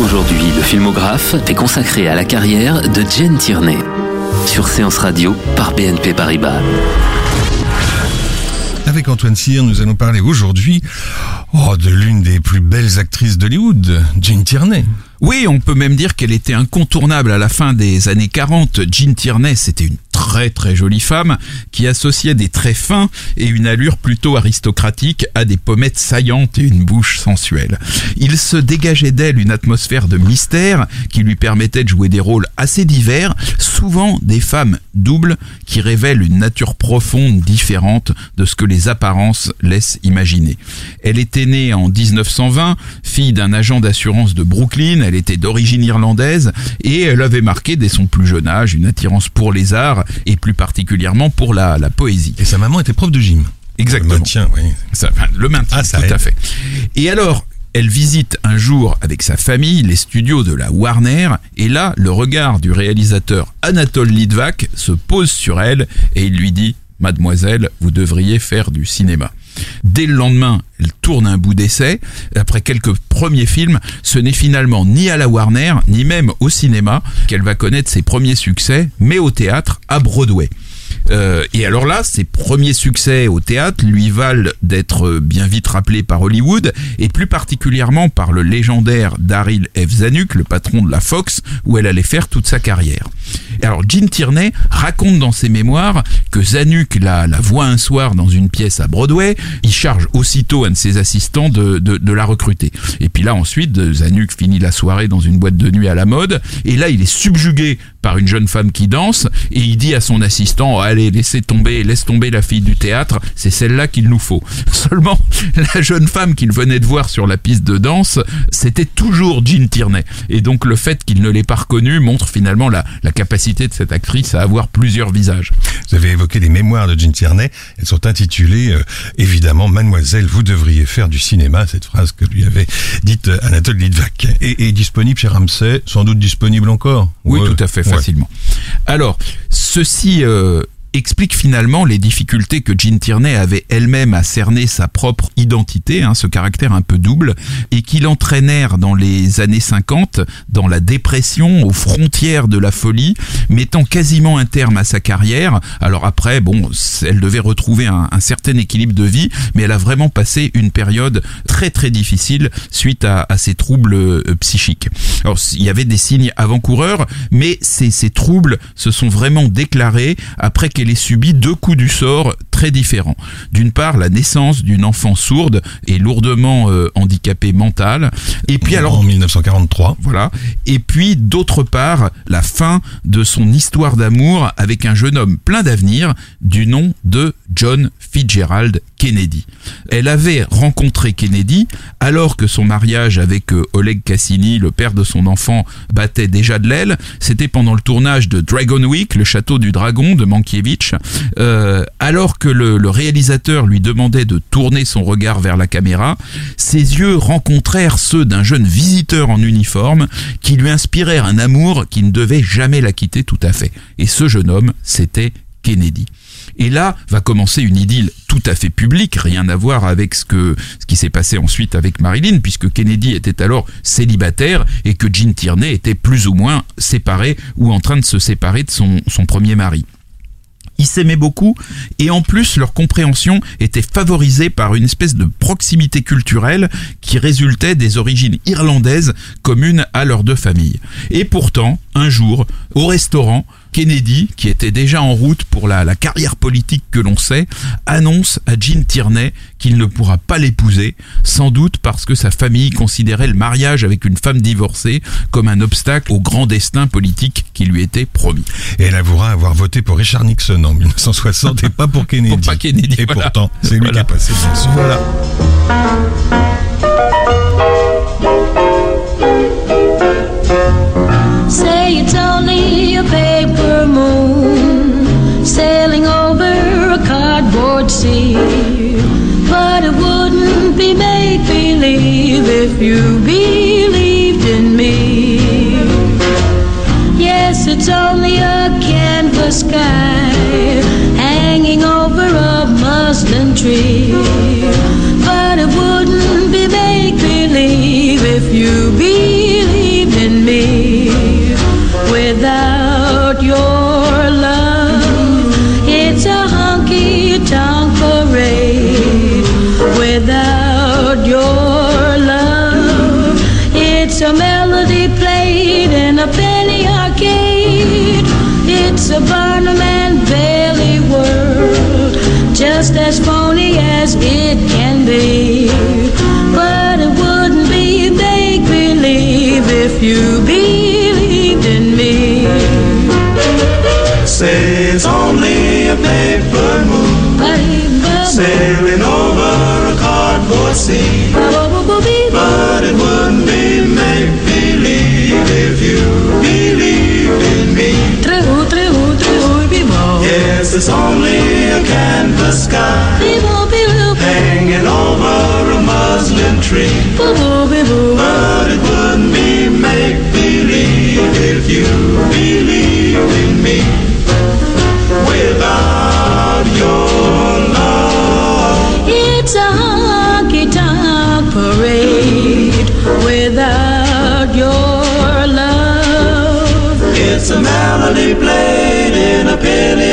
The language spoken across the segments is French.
Aujourd'hui, le filmographe est consacré à la carrière de Jen Tierney. Sur Séance Radio par BNP Paribas. Avec Antoine Cyr, nous allons parler aujourd'hui oh, de l'une des plus belles actrices d'Hollywood, Jane Tierney. Oui, on peut même dire qu'elle était incontournable à la fin des années 40. Jean Tierney, c'était une très très jolie femme qui associait des traits fins et une allure plutôt aristocratique à des pommettes saillantes et une bouche sensuelle. Il se dégageait d'elle une atmosphère de mystère qui lui permettait de jouer des rôles assez divers, souvent des femmes doubles qui révèlent une nature profonde différente de ce que les apparences laissent imaginer. Elle était née en 1920, fille d'un agent d'assurance de Brooklyn, était d'origine irlandaise et elle avait marqué dès son plus jeune âge une attirance pour les arts et plus particulièrement pour la, la poésie. Et sa maman était prof de gym. Exactement. Le maintien, oui. Ça, enfin, le maintien, Ah, ça tout aide. à fait. Et alors, elle visite un jour avec sa famille les studios de la Warner, et là, le regard du réalisateur Anatole Litvak se pose sur elle, et il lui dit Mademoiselle, vous devriez faire du cinéma. Dès le lendemain, elle tourne un bout d'essai. Après quelques premiers films, ce n'est finalement ni à la Warner, ni même au cinéma qu'elle va connaître ses premiers succès, mais au théâtre, à Broadway. Euh, et alors là, ses premiers succès au théâtre lui valent d'être bien vite rappelé par Hollywood, et plus particulièrement par le légendaire Daryl F. Zanuck, le patron de la Fox, où elle allait faire toute sa carrière. Et alors Gene Tierney raconte dans ses mémoires que Zanuck la, la voit un soir dans une pièce à Broadway, il charge aussitôt un de ses assistants de, de, de la recruter. Et puis là ensuite, Zanuck finit la soirée dans une boîte de nuit à la mode, et là il est subjugué par une jeune femme qui danse, et il dit à son assistant, allez, laissez tomber, laisse tomber la fille du théâtre, c'est celle-là qu'il nous faut. Seulement, la jeune femme qu'il venait de voir sur la piste de danse, c'était toujours Jean Tierney. Et donc le fait qu'il ne l'ait pas reconnue montre finalement la, la capacité de cette actrice à avoir plusieurs visages. Vous avez évoqué les mémoires de Jane Tierney. Elles sont intitulées, euh, évidemment, Mademoiselle, vous devriez faire du cinéma, cette phrase que lui avait dite euh, Anatole Litvak. Et, et disponible chez Ramsay, sans doute disponible encore. Oui, Ouais. tout à fait, Alors, ceci euh, explique finalement les difficultés que Jean Tierney avait elle-même à cerner sa propre identité, hein, ce caractère un peu double, et qui l'entraînèrent dans les années 50 dans la dépression, aux frontières de la folie, mettant quasiment un terme à sa carrière. Alors après, bon, elle devait retrouver un, certain équilibre de vie, mais elle a vraiment passé une période très très difficile suite à, ces troubles euh, psychiques. Alors il y avait des signes avant-coureurs, mais ces, ces troubles se sont vraiment déclarés après qu'elle ait subi deux coups du sort très différents. D'une part, la naissance d'une enfant sourde et lourdement euh, handicapée mentale, et puis alors En 1943. voilà. Et puis, d'autre part, la fin de son histoire d'amour avec un jeune homme plein d'avenir du nom de John Fitzgerald Kennedy. Elle avait rencontré Kennedy alors que son mariage avec euh, Oleg Cassini, le père de son enfant, battait déjà de l'aile. C'était pendant le tournage de Dragon Week, le château du dragon de Mankiewicz. Euh, alors que le, réalisateur lui demandait de tourner son regard vers la caméra, ses yeux rencontrèrent ceux d'un jeune visiteur en uniforme qui lui inspirèrent un amour qui ne devait jamais la quitter tout à fait. Et ce jeune homme, c'était Kennedy. Et là va commencer une idylle tout à fait publique, rien à voir avec ce qui s'est passé ensuite avec Marilyn, puisque Kennedy était alors célibataire et que Jean Tierney était plus ou moins séparé ou en train de se séparer de son premier mari. Ils s'aimaient beaucoup et en plus leur compréhension était favorisée par une espèce de proximité culturelle qui résultait des origines irlandaises communes à leurs deux familles. Et pourtant, un jour, au restaurant, Kennedy, qui était déjà en route pour la, la carrière politique que l'on sait, annonce à Jean Tierney qu'il ne pourra pas l'épouser, sans doute parce que sa famille considérait le mariage avec une femme divorcée comme un obstacle au grand destin politique qui lui était promis. Et elle avouera avoir voté pour Richard Nixon en 1960 et pas pour Kennedy. Pour pas Kennedy, Et voilà. pourtant, c'est lui Voilà. qui a passé but it wouldn't be make believe if you believed in me. Yes, it's only a canvas sky hanging over a muslin tree. Just as phony as it can be. But it wouldn't be make believe if you believed in me. Say it's only a paper moon sailing over a cardboard sea. But it wouldn't Yes, it's only a canvas sky hanging over a muslin tree. But it wouldn't be make believe if you believed in me. Without your love, It's a honky tonk parade without your love. it's a melody played in a penny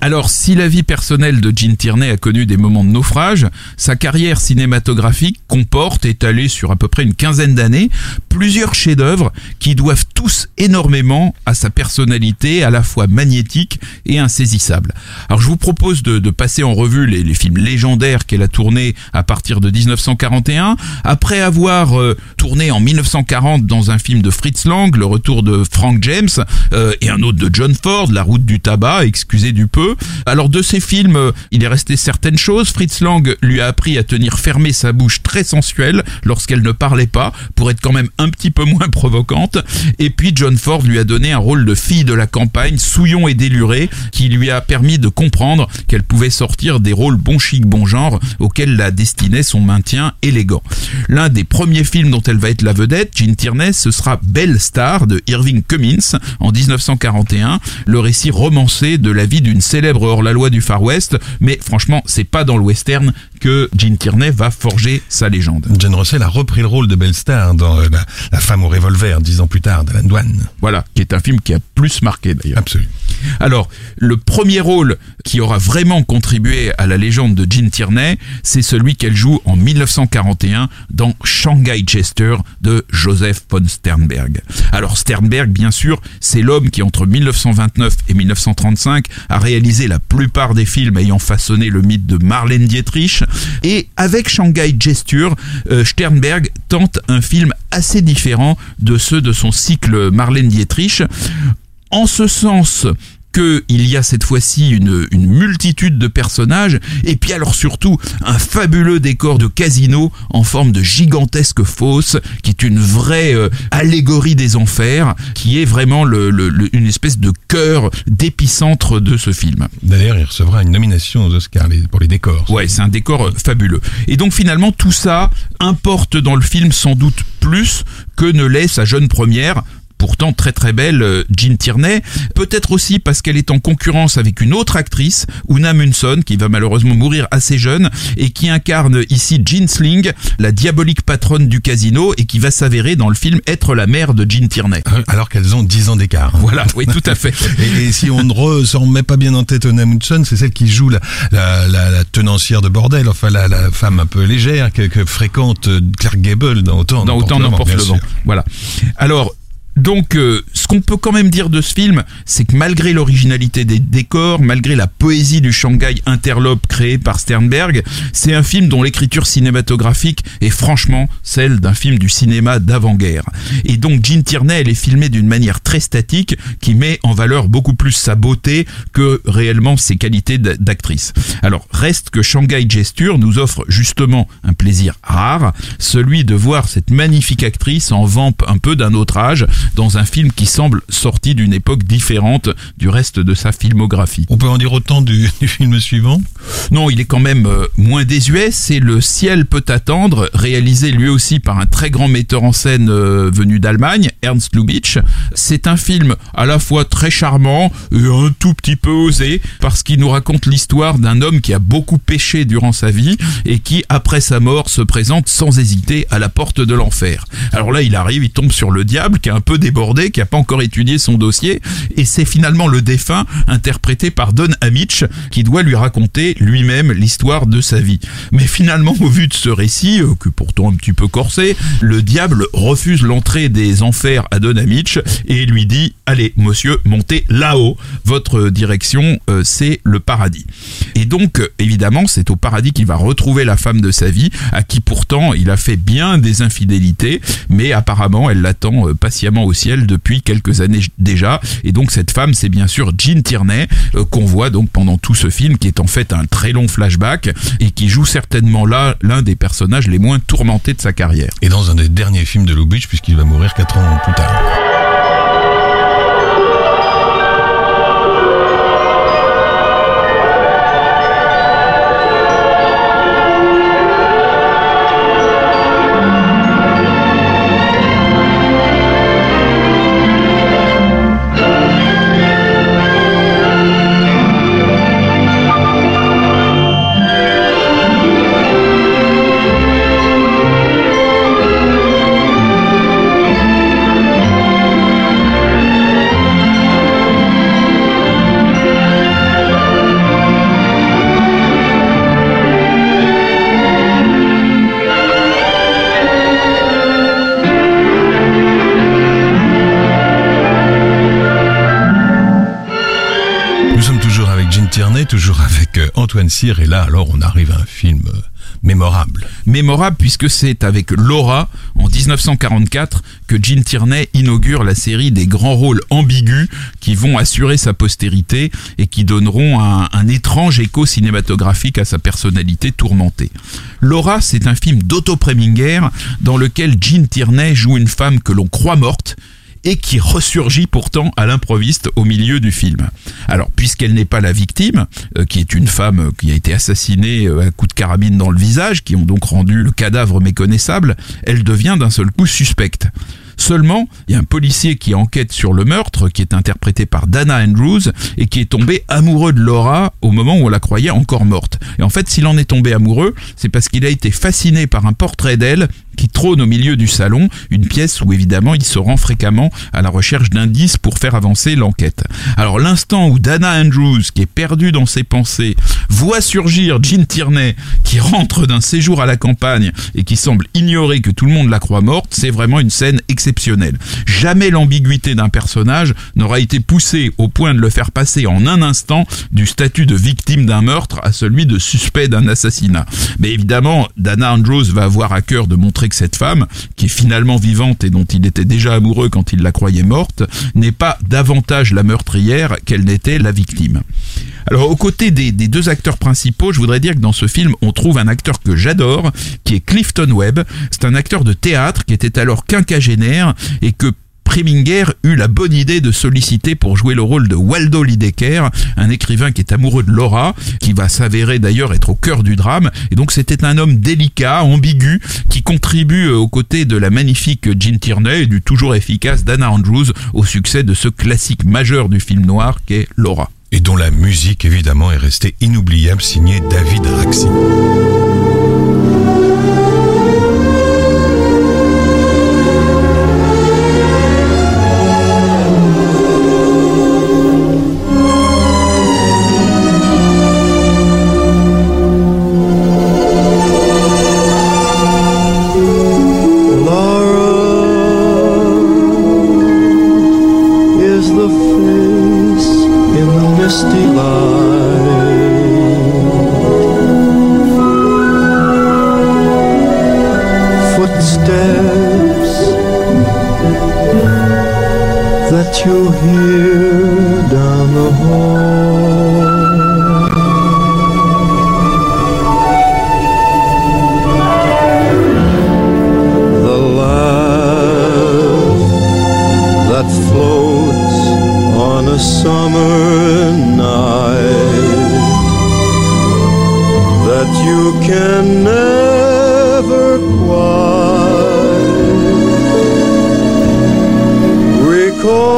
Alors, si la vie personnelle de Gene Tierney a connu des moments de naufrage, sa carrière cinématographique comporte, étalée sur à peu près une quinzaine d'années, plusieurs chefs-d'œuvre qui doivent tous énormément à sa personnalité à la fois magnétique et insaisissable. Alors, je vous propose de, passer en revue les, les films légendaires qu'elle a tournés à partir de 1941. Après avoir euh, tourné en 1940 dans un film de Fritz Lang, Le Retour de Frank James, euh, et un autre de John Ford, La Route du tabac, excusez du peu. Alors de ces films, euh, il est resté certaines choses. Fritz Lang lui a appris à tenir fermée sa bouche très sensuelle lorsqu'elle ne parlait pas, pour être quand même un petit peu moins provocante. Et puis John Ford lui a donné un rôle de fille de la campagne, souillon et déluré, qui lui a permis de comprendre qu'elle pouvait sortir des rôles bon chic, bon genre, auxquels la destinait son maintien élégant. L'un des premiers films dont elle va être la vedette, Jean Tierney, ce sera Belle Star de Irving Cummins en 1941, le récit romancé de la vie d'une célèbre hors-la-loi du Far West, mais franchement, c'est pas dans le western que Jean Tierney va forger sa légende. Jane Russell a repris le rôle de Belle Star dans euh, la, La femme au revolver, dix ans plus tard, d'Alan Douane. Voilà, qui est un film qui a plus marqué d'ailleurs. Absolument. Alors, le premier rôle qui aura vraiment contribué à la légende de Jean Tierney, c'est celui qu'elle joue en 1941 dans Shanghai Chester de Joseph von Sternberg. Alors Sternberg, bien sûr, c'est l'homme qui entre 1929 et 1935 a réalisé la plupart des films ayant façonné le mythe de Marlène Dietrich. Et avec Shanghai Gesture, euh, Sternberg tente un film assez différent de ceux de son cycle Marlène Dietrich. En ce sens qu'il y a cette fois-ci une, une multitude de personnages, et puis alors surtout un fabuleux décor de casino en forme de gigantesque fosse, qui est une vraie euh, allégorie des enfers, qui est vraiment le, le- le- une espèce de cœur d'épicentre de ce film. D'ailleurs, il recevra une nomination aux Oscars pour les décors. Ouais, c'est un décor euh, fabuleux. Et donc finalement, tout ça importe dans le film sans doute plus que ne l'est sa jeune première. Pourtant très très belle euh, Jean Tierney, peut-être aussi parce qu'elle est en concurrence avec une autre actrice, Una Munson, qui va malheureusement mourir assez jeune et qui incarne ici Jean Sling, la diabolique patronne du casino et qui va s'avérer dans le film être la mère de Jean Tierney. Alors qu'elles ont 10 ans d'écart. Voilà, oui tout à fait. Et, et si on ne re- se remet pas bien en tête Ona Munson, c'est celle qui joue la, la, la, la tenancière de bordel, enfin la, la femme un peu légère que, que fréquente euh, Clark Gable dans Autant dans autant le vent. Voilà. Alors, Donc, euh, ce qu'on peut quand même dire de ce film, c'est que malgré l'originalité des décors, malgré la poésie du Shanghai interlope créé par Sternberg, c'est un film dont l'écriture cinématographique est franchement celle d'un film du cinéma d'avant-guerre. Et donc, Jean Tierney, elle est filmée d'une manière très statique qui met en valeur beaucoup plus sa beauté que réellement ses qualités d'actrice. Alors, reste que Shanghai Gesture nous offre justement un plaisir rare, celui de voir cette magnifique actrice en vampe un peu d'un autre âge dans un film qui semble sorti d'une époque différente du reste de sa filmographie. On peut en dire autant du, du film suivant? Non, il est quand même euh, moins désuet. C'est Le ciel peut attendre, réalisé lui aussi par un très grand metteur en scène euh, venu d'Allemagne, Ernst Lubitsch. C'est un film à la fois très charmant et un tout petit peu osé parce qu'il nous raconte l'histoire d'un homme qui a beaucoup péché durant sa vie et qui, après sa mort, se présente sans hésiter à la porte de l'enfer. Alors là, il arrive, il tombe sur le diable qui est un peu débordé, qui a pas encore étudié son dossier et c'est finalement le défunt interprété par Don Amitch qui doit lui raconter lui-même l'histoire de sa vie. Mais finalement, au vu de ce récit, euh, que pourtant un petit peu corsé, le diable refuse l'entrée des enfers à Don Amitch et lui dit Allez, monsieur, montez là-haut. Votre direction, euh, c'est le paradis. Et donc, évidemment, c'est au paradis qu'il va retrouver la femme de sa vie, à qui pourtant il a fait bien des infidélités, mais apparemment elle l'attend euh, patiemment au ciel depuis quelques années déjà. Et donc cette femme, c'est bien sûr Jean Tierney, euh, qu'on voit donc pendant tout ce film, qui est en fait un très long flashback et qui joue certainement là l'un des personnages les moins tourmentés de sa carrière. Et dans un des derniers films de Lubitsch, puisqu'il va mourir 4 ans plus tard. Et là, alors, on arrive à un film euh, mémorable. Mémorable puisque c'est avec Laura en 1944 que Gene Tierney inaugure la série des grands rôles ambigus qui vont assurer sa postérité et qui donneront un, un étrange écho cinématographique à sa personnalité tourmentée. Laura, c'est un film d'Otto Preminger dans lequel Gene Tierney joue une femme que l'on croit morte et qui ressurgit pourtant à l'improviste au milieu du film. Alors, puisqu'elle n'est pas la victime, euh, qui est une femme euh, qui a été assassinée euh, à coups de carabine dans le visage, qui ont donc rendu le cadavre méconnaissable, elle devient d'un seul coup suspecte. Seulement, il y a un policier qui enquête sur le meurtre, qui est interprété par Dana Andrews, et qui est tombé amoureux de Laura au moment où on la croyait encore morte. Et en fait, s'il en est tombé amoureux, c'est parce qu'il a été fasciné par un portrait d'elle qui trône au milieu du salon, une pièce où évidemment il se rend fréquemment à la recherche d'indices pour faire avancer l'enquête. Alors l'instant où Dana Andrews, qui est perdue dans ses pensées, voit surgir Jean Tierney, qui rentre d'un séjour à la campagne et qui semble ignorer que tout le monde la croit morte, c'est vraiment une scène exceptionnelle. Jamais l'ambiguïté d'un personnage n'aura été poussée au point de le faire passer en un instant du statut de victime d'un meurtre à celui de suspect d'un assassinat. Mais évidemment, Dana Andrews va avoir à cœur de montrer que cette femme, qui est finalement vivante et dont il était déjà amoureux quand il la croyait morte, n'est pas davantage la meurtrière qu'elle n'était la victime. Alors, aux côtés des, des deux acteurs principaux, je voudrais dire que dans ce film, on trouve un acteur que j'adore, qui est Clifton Webb. C'est un acteur de théâtre qui était alors quinquagénaire et que Preminger eut la bonne idée de solliciter pour jouer le rôle de Waldo Lidecker, un écrivain qui est amoureux de Laura, qui va s'avérer d'ailleurs être au cœur du drame. Et donc c'était un homme délicat, ambigu, qui contribue aux côtés de la magnifique Jean Tierney et du toujours efficace Dana Andrews au succès de ce classique majeur du film noir qu'est Laura. Et dont la musique, évidemment, est restée inoubliable, signée David Raxi. Can never quite recall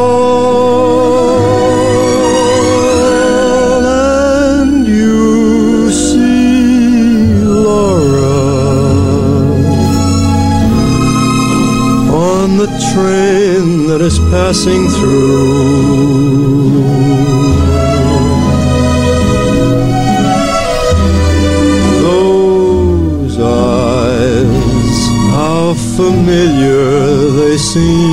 and you see Laura on the train that is passing through. Familiar they seem.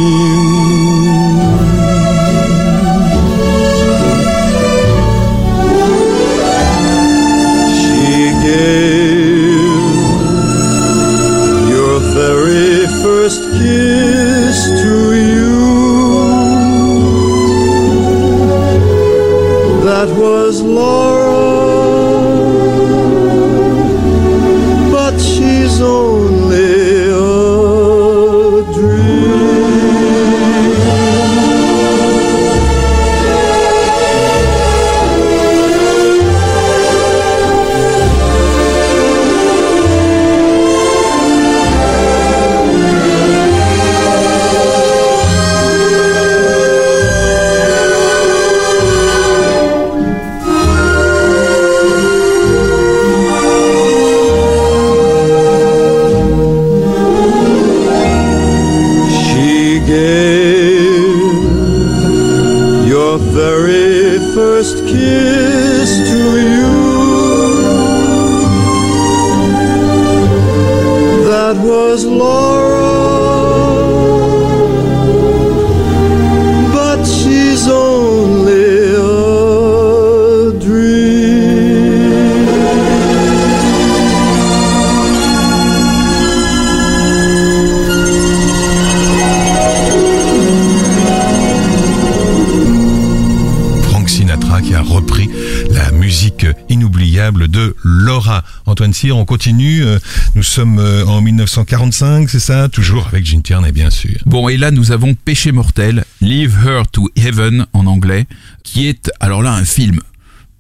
Antoine Cyr, on continue. euh, Nous sommes euh, en 1945, c'est ça? Toujours avec Gene Tierney, bien sûr. Bon, et là, nous avons Péché mortel, Leave Her to Heaven en anglais, qui est, alors là, un film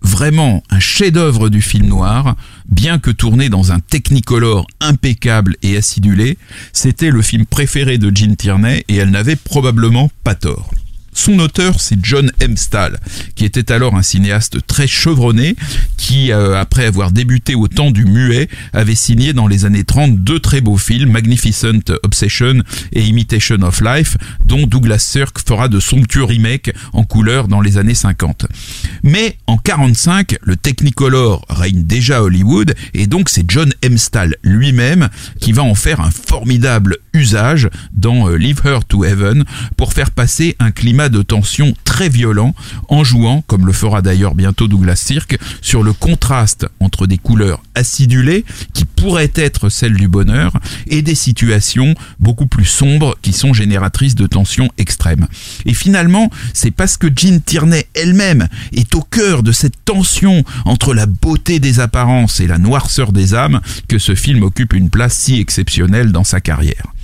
vraiment un chef-d'œuvre du film noir, bien que tourné dans un technicolor impeccable et acidulé, c'était le film préféré de Gene Tierney et elle n'avait probablement pas tort. Son auteur, c'est John M. Qui était alors un cinéaste très chevronné, qui, euh, après avoir débuté au temps du muet, avait signé dans les années 30 deux très beaux films, Magnificent Obsession et Imitation of Life, dont Douglas Sirk fera de somptueux remakes en couleur dans les années 50. Mais en 45, le Technicolor règne déjà à Hollywood, et donc c'est John M. Lui-même qui va en faire un formidable usage dans euh, Leave Her to Heaven pour faire passer un climat de tension très violent en jouant, comme le fera d'ailleurs bientôt Douglas Sirk, sur le contraste entre des couleurs acidulées qui pourraient être celles du bonheur et des situations beaucoup plus sombres qui sont génératrices de tensions extrêmes. Et finalement, c'est parce que Jean Tierney elle-même est au cœur de cette tension entre la beauté des apparences et la noirceur des âmes que ce film occupe une place si exceptionnelle dans sa carrière.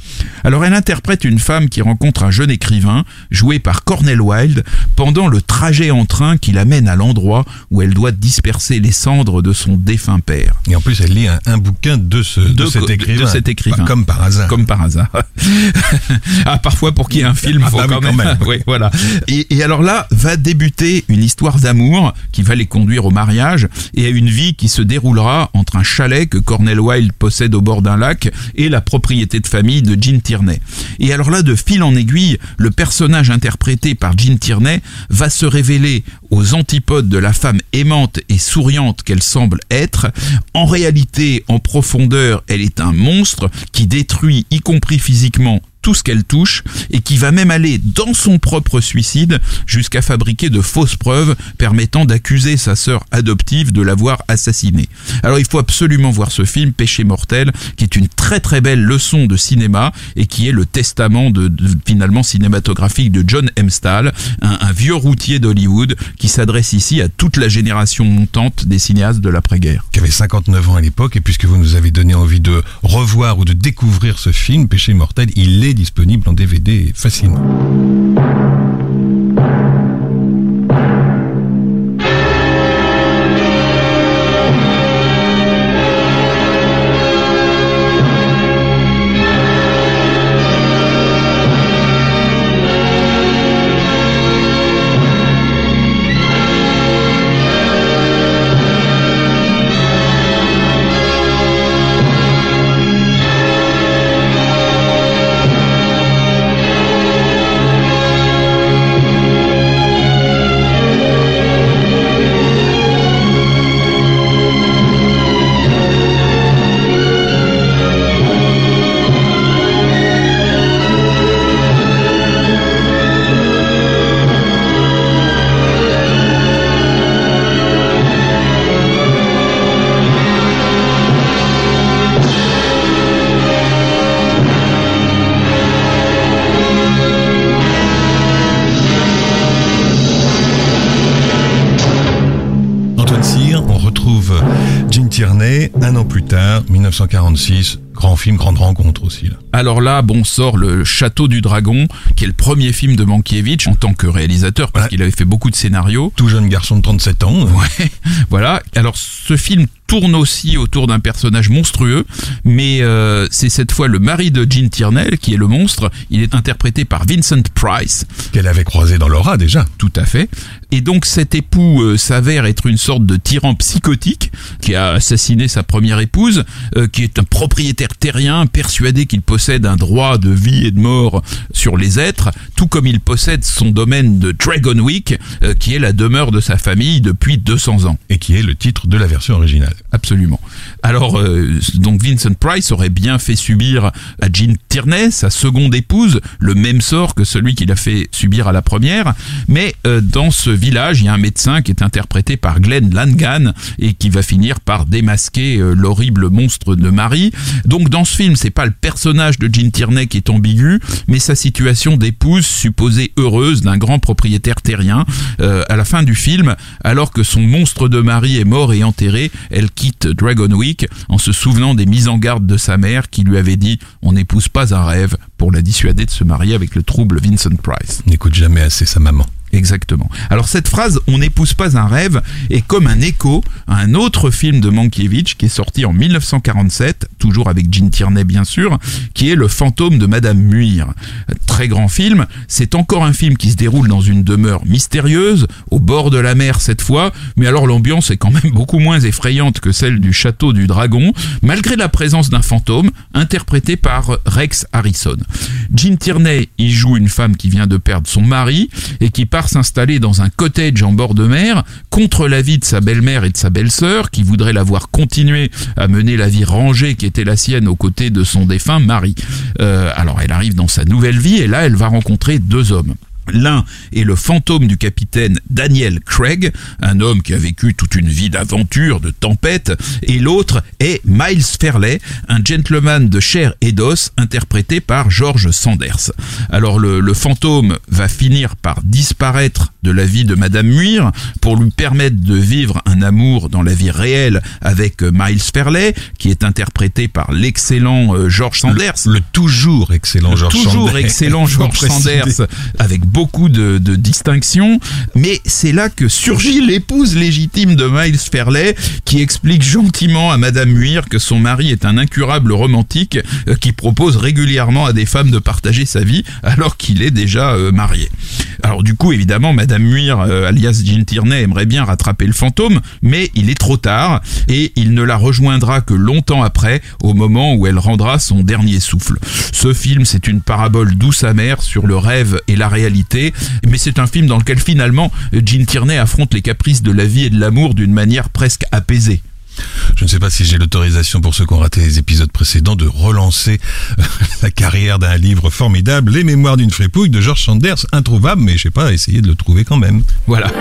Alors elle interprète une femme qui rencontre un jeune écrivain, joué par Cornel Wilde, pendant le trajet en train qui l'amène à l'endroit où elle doit disperser les cendres de son défunt père. Et en plus, elle lit un, un bouquin de, ce, de, De cet écrivain. de cet écrivain. Bah, comme par hasard. Comme par hasard. ah, parfois pour qu'il y ait un film, Ah faut bah quand même. oui, voilà. Et, et alors là, va débuter une histoire d'amour qui va les conduire au mariage et à une vie qui se déroulera entre un chalet que Cornel Wilde possède au bord d'un lac et la propriété de famille de Tierney. Et alors là, de fil en aiguille, le personnage interprété par Jean Tierney va se révéler aux antipodes de la femme aimante et souriante qu'elle semble être. En réalité, en profondeur, elle est un monstre qui détruit, y compris physiquement, tout ce qu'elle touche et qui va même aller dans son propre suicide jusqu'à fabriquer de fausses preuves permettant d'accuser sa sœur adoptive de l'avoir assassinée. Alors il faut absolument voir ce film Péché mortel qui est une très très belle leçon de cinéma et qui est le testament de, finalement cinématographique de John Hempstall, un, vieux routier d'Hollywood qui s'adresse ici à toute la génération montante des cinéastes de l'après-guerre. qui avait 59 ans à l'époque, et puisque vous nous avez donné envie de revoir ou de découvrir ce film, Péché mortel, il est disponible en DVD facilement. On retrouve Gene Tierney un an plus tard, 1946, grand film, grande rencontre aussi. Là. Alors là, bon, sort le Château du Dragon, qui est le premier film de Mankiewicz en tant que réalisateur, parce Ouais. qu'il avait fait beaucoup de scénarios. Tout jeune garçon de 37 ans. Ouais, voilà. Alors ce film tourne aussi autour d'un personnage monstrueux, mais euh, c'est cette fois le mari de Gene Tierney qui est le monstre. Il est interprété par Vincent Price, qu'elle avait croisé dans l'aura déjà. tout à fait. Et donc cet époux euh, s'avère être une sorte de tyran psychotique qui a assassiné sa première épouse, euh, qui est un propriétaire terrien persuadé qu'il possède un droit de vie et de mort sur les êtres, tout comme il possède son domaine de Dragonwick, euh, qui est la demeure de sa famille depuis 200 ans. Et qui est le titre de la version originale. Absolument. Alors, euh, donc Vincent Price aurait bien fait subir à Jean Tierney, sa seconde épouse, le même sort que celui qu'il a fait subir à la première. Mais euh, dans ce village, il y a un médecin qui est interprété par Glenn Langan et qui va finir par démasquer l'horrible monstre de Marie. Donc dans ce film, c'est pas le personnage de Jean Tierney qui est ambigu, mais sa situation d'épouse supposée heureuse d'un grand propriétaire terrien. Euh, à la fin du film, alors que son monstre de mari est mort et enterré, elle quitte Dragonwick en se souvenant des mises en garde de sa mère qui lui avait dit on n'épouse pas un rêve pour la dissuader de se marier avec le trouble Vincent Price. N'écoute jamais assez sa maman. Exactement. Alors cette phrase on n'épouse pas un rêve est comme un écho à un autre film de Mankiewicz qui est sorti en 1947, toujours avec Gene Tierney bien sûr, qui est Le fantôme de Madame Muir. Très grand film, c'est encore un film qui se déroule dans une demeure mystérieuse, au bord de la mer cette fois, mais alors l'ambiance est quand même beaucoup moins effrayante que celle du château du dragon, malgré la présence d'un fantôme interprété par Rex Harrison. Gene Tierney y joue une femme qui vient de perdre son mari et qui part s'installer dans un cottage en bord de mer contre l'avis de sa belle-mère et de sa belle-sœur qui voudraient la voir continuer à mener la vie rangée qui était la sienne aux côtés de son défunt mari. Euh, alors elle arrive dans sa nouvelle vie et là elle va rencontrer deux hommes. L'un est le fantôme du capitaine Daniel Craig, un homme qui a vécu toute une vie d'aventure, de tempête, et l'autre est Miles Fairley, un gentleman de chair et d'os, interprété par George Sanders. Alors le, le fantôme va finir par disparaître de la vie de Madame Muir pour lui permettre de vivre un amour dans la vie réelle avec Miles Fairley, qui est interprété par l'excellent euh, George Sanders. Le toujours excellent George Toujours Sanders. excellent Faut George. Sanders avec beaucoup de, de distinctions, mais c'est là que surgit l'épouse légitime de Miles Fairley qui explique gentiment à Madame Muir que son mari est un incurable romantique euh, qui propose régulièrement à des femmes de partager sa vie alors qu'il est déjà euh, marié. Alors du coup évidemment Madame Muir euh, alias Jean Tierney aimerait bien rattraper le fantôme mais il est trop tard et il ne la rejoindra que longtemps après au moment où elle rendra son dernier souffle. Ce film c'est une parabole douce amère sur le rêve et la réalité mais c'est un film dans lequel finalement Jean Tierney affronte les caprices de la vie et de l'amour d'une manière presque apaisée. Je ne sais pas si j'ai l'autorisation pour ceux qui ont raté les épisodes précédents de relancer euh, la carrière d'un livre formidable, Les Mémoires d'une fripouille de George Sanders, introuvable, mais je sais pas, essayer de le trouver quand même. Voilà.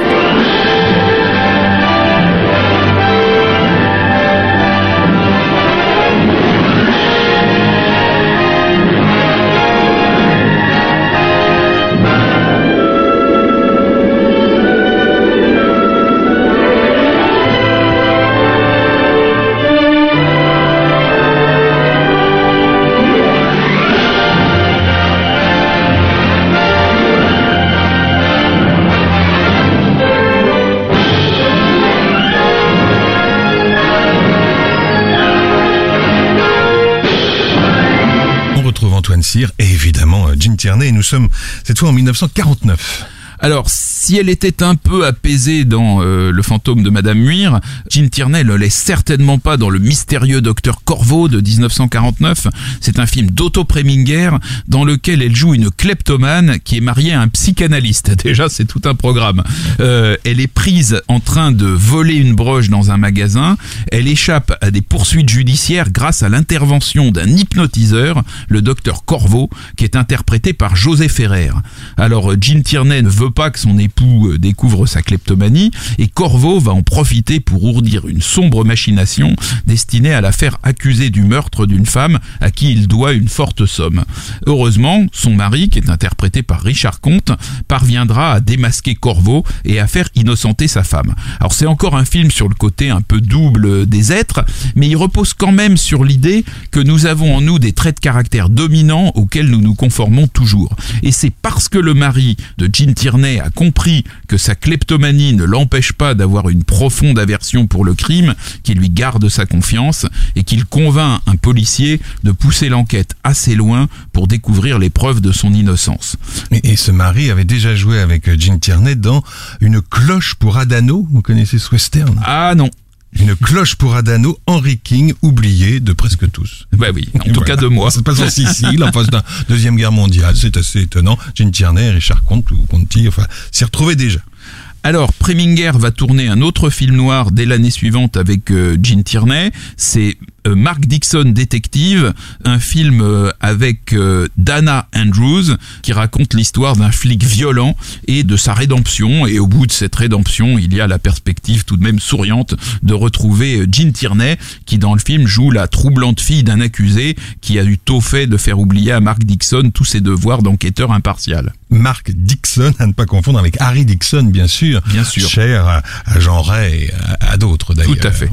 Et évidemment euh, Jean Tierney nous sommes cette fois en 1949. Alors, si elle était un peu apaisée dans euh, Le fantôme de Madame Muir, Jean Tierney ne l'est certainement pas dans Le mystérieux docteur Corvo de 1949. C'est un film d'Otto Preminger dans lequel elle joue une kleptomane qui est mariée à un psychanalyste. Déjà, c'est tout un programme. Euh, elle est prise en train de voler une broche dans un magasin. Elle échappe à des poursuites judiciaires grâce à l'intervention d'un hypnotiseur, le docteur Corvo, qui est interprété par José Ferrer. Alors, Jean Tierney ne veut pas que son époux euh, découvre sa kleptomanie et Corvo va en profiter pour ourdir une sombre machination destinée à la faire accuser du meurtre d'une femme à qui il doit une forte somme. Heureusement, son mari, qui est interprété par Richard Comte, parviendra à démasquer Corvo et à faire innocenter sa femme. Alors c'est encore un film sur le côté un peu double des êtres, mais il repose quand même sur l'idée que nous avons en nous des traits de caractère dominants auxquels nous nous conformons toujours. Et c'est parce que le mari de Jean Tierney a compris que sa kleptomanie ne l'empêche pas d'avoir une profonde aversion pour le crime, qu'il lui garde sa confiance et qu'il convainc un policier de pousser l'enquête assez loin pour découvrir les preuves de son innocence. Et, et ce mari avait déjà joué avec euh, Jean Tierney dans Une cloche pour Adano. Vous connaissez ce western? Ah non, Une cloche pour Adano, Henry King, oublié de presque tous. bah oui, en tout Voilà. cas de moi. Ça se passe en Sicile, en face d'un deuxième guerre mondiale. C'est assez étonnant. Jean Tierney, Richard Comte ou Conti, enfin, s'y retrouvaient déjà. Alors, Preminger va tourner un autre film noir dès l'année suivante avec euh, Gene Tierney. C'est euh, Mark Dixon Détective, un film euh, avec Dana Andrews qui raconte l'histoire d'un flic violent et de sa rédemption. Et au bout de cette rédemption, il y a la perspective tout de même souriante de retrouver Gene Tierney qui dans le film joue la troublante fille d'un accusé qui a eu tôt fait de faire oublier à Mark Dixon tous ses devoirs d'enquêteur impartial. Mark Dixon, à ne pas confondre avec Harry Dixon, bien sûr. Bien sûr. Cher à, à Jean Ray et à, à d'autres d'ailleurs. Tout à fait.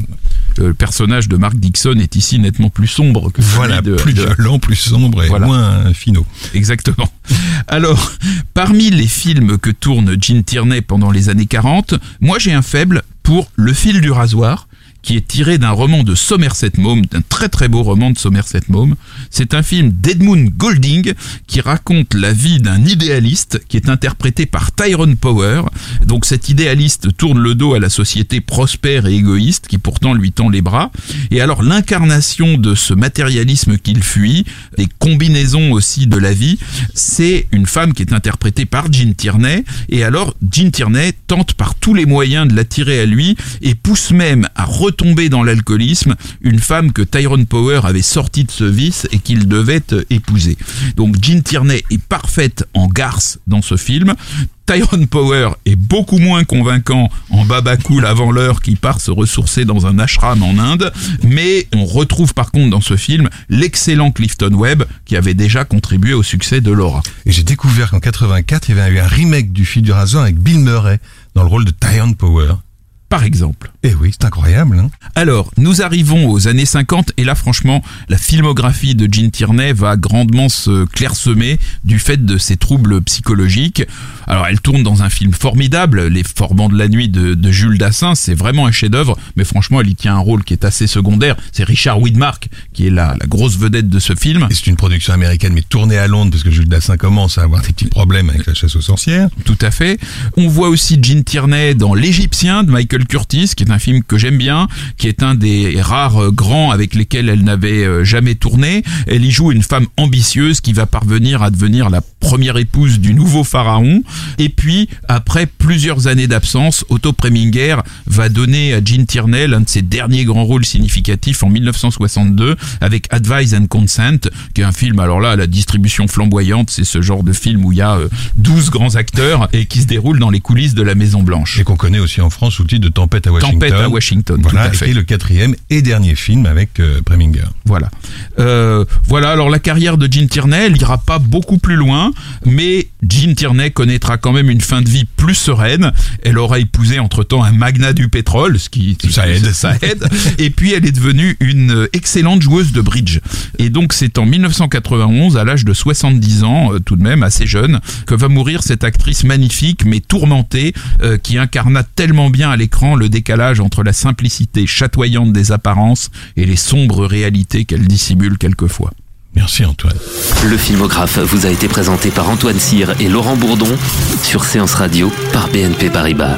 Le personnage de Mark Dixon est ici nettement plus sombre que celui Voilà, de, plus de- violent, plus sombre et Voilà. moins finaux. Exactement. Alors, parmi les films que tourne Gene Tierney pendant les années 40, moi j'ai un faible pour Le fil du rasoir, qui est tiré d'un roman de Somerset Maugham, d'un très très beau roman de Somerset Maugham. C'est un film d'Edmund Golding qui raconte la vie d'un idéaliste qui est interprété par Tyrone Power. Donc cet idéaliste tourne le dos à la société prospère et égoïste qui pourtant lui tend les bras. Et alors l'incarnation de ce matérialisme qu'il fuit, les combinaisons aussi de la vie, c'est une femme qui est interprétée par Jean Tierney. Et alors Jean Tierney tente par tous les moyens de l'attirer à lui et pousse même à retomber dans l'alcoolisme une femme que Tyrone Power avait sortie de ce vice et qu'il devait euh, épouser. Donc Jean Tierney est parfaite en garce dans ce film. Tyrone Power est beaucoup moins convaincant en baba cool avant l'heure qui part se ressourcer dans un ashram en Inde, mais on retrouve par contre dans ce film l'excellent Clifton Webb qui avait déjà contribué au succès de Laura. Et j'ai découvert qu'en 84, il y avait eu un remake du Fil du Rasoir avec Bill Murray dans le rôle de Tyrone Power. Par exemple. Eh oui, c'est incroyable. Hein Alors, nous arrivons aux années 50 et là, franchement, la filmographie de Gene Tierney va grandement se clairsemer du fait de ses troubles psychologiques. Alors, elle tourne dans un film formidable, Les Forbans de la nuit de, de Jules Dassin. C'est vraiment un chef-d'œuvre, mais franchement, elle y tient un rôle qui est assez secondaire. C'est Richard Widmark qui est la, la grosse vedette de ce film. C'est une production américaine, mais tournée à Londres, parce que Jules Dassin commence à avoir des petits problèmes avec la chasse aux sorcières. Tout à fait. On voit aussi Gene Tierney dans L'Égyptien de Michael Curtis, qui est un film que j'aime bien, qui est un des rares euh, grands avec lesquels elle n'avait euh, jamais tourné. Elle y joue une femme ambitieuse qui va parvenir à devenir la première épouse du nouveau pharaon. Et puis, après plusieurs années d'absence, Otto Preminger va donner à Gene Tierney l'un de ses derniers grands rôles significatifs en 1962 avec Advise and Consent, qui est un film, alors là, à la distribution flamboyante, c'est ce genre de film où il y a euh, 12 grands acteurs et qui se déroule dans les coulisses de la Maison Blanche. Et qu'on connaît aussi en France sous le titre de Tempête à Washington. Tempête à Washington, Voilà, tout à et fait. le quatrième et dernier film avec euh, Preminger. Voilà. Euh, voilà, alors la carrière de Gene Tierney, elle ira pas beaucoup plus loin, mais Gene Tierney connaîtra quand même une fin de vie plus sereine. Elle aura épousé entre-temps un magnat du pétrole, ce qui Ça aide. Ça aide. Et puis elle est devenue une excellente joueuse de bridge. Et donc c'est en 1991, à l'âge de 70 ans, euh, tout de même assez jeune, que va mourir cette actrice magnifique mais tourmentée euh, qui incarna tellement bien à l'écran le décalage entre la simplicité chatoyante des apparences et les sombres réalités qu'elle dissimule quelquefois. Merci Antoine. Le filmographe vous a été présenté par Antoine Cyr et Laurent Bourdon sur Séance Radio par BNP Paribas.